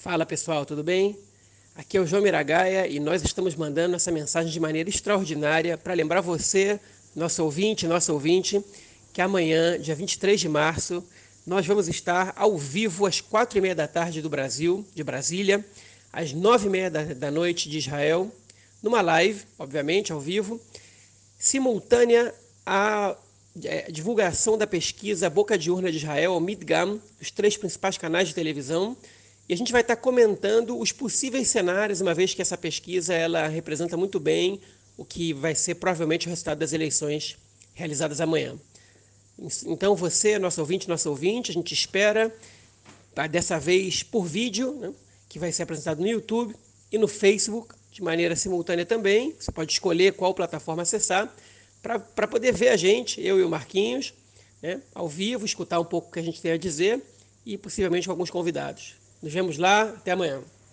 Fala pessoal, tudo bem? Aqui é o João Miragaia e nós estamos mandando essa mensagem de maneira extraordinária para lembrar você, nosso ouvinte, nosso ouvinte, que amanhã, dia 23 de março, nós vamos estar ao vivo às quatro e meia da tarde do Brasil, de Brasília, às nove e meia da, da noite de Israel, numa live, obviamente, ao vivo, simultânea à é, divulgação da pesquisa Boca de Urna de Israel, o Midgam, os três principais canais de televisão, e a gente vai estar comentando os possíveis cenários, uma vez que essa pesquisa ela representa muito bem o que vai ser provavelmente o resultado das eleições realizadas amanhã. Então você, nosso ouvinte, nosso ouvinte, a gente espera, tá, dessa vez por vídeo, né, que vai ser apresentado no YouTube e no Facebook, de maneira simultânea também. Você pode escolher qual plataforma acessar para poder ver a gente, eu e o Marquinhos, né, ao vivo, escutar um pouco o que a gente tem a dizer e possivelmente com alguns convidados. Nos vemos lá, até amanhã.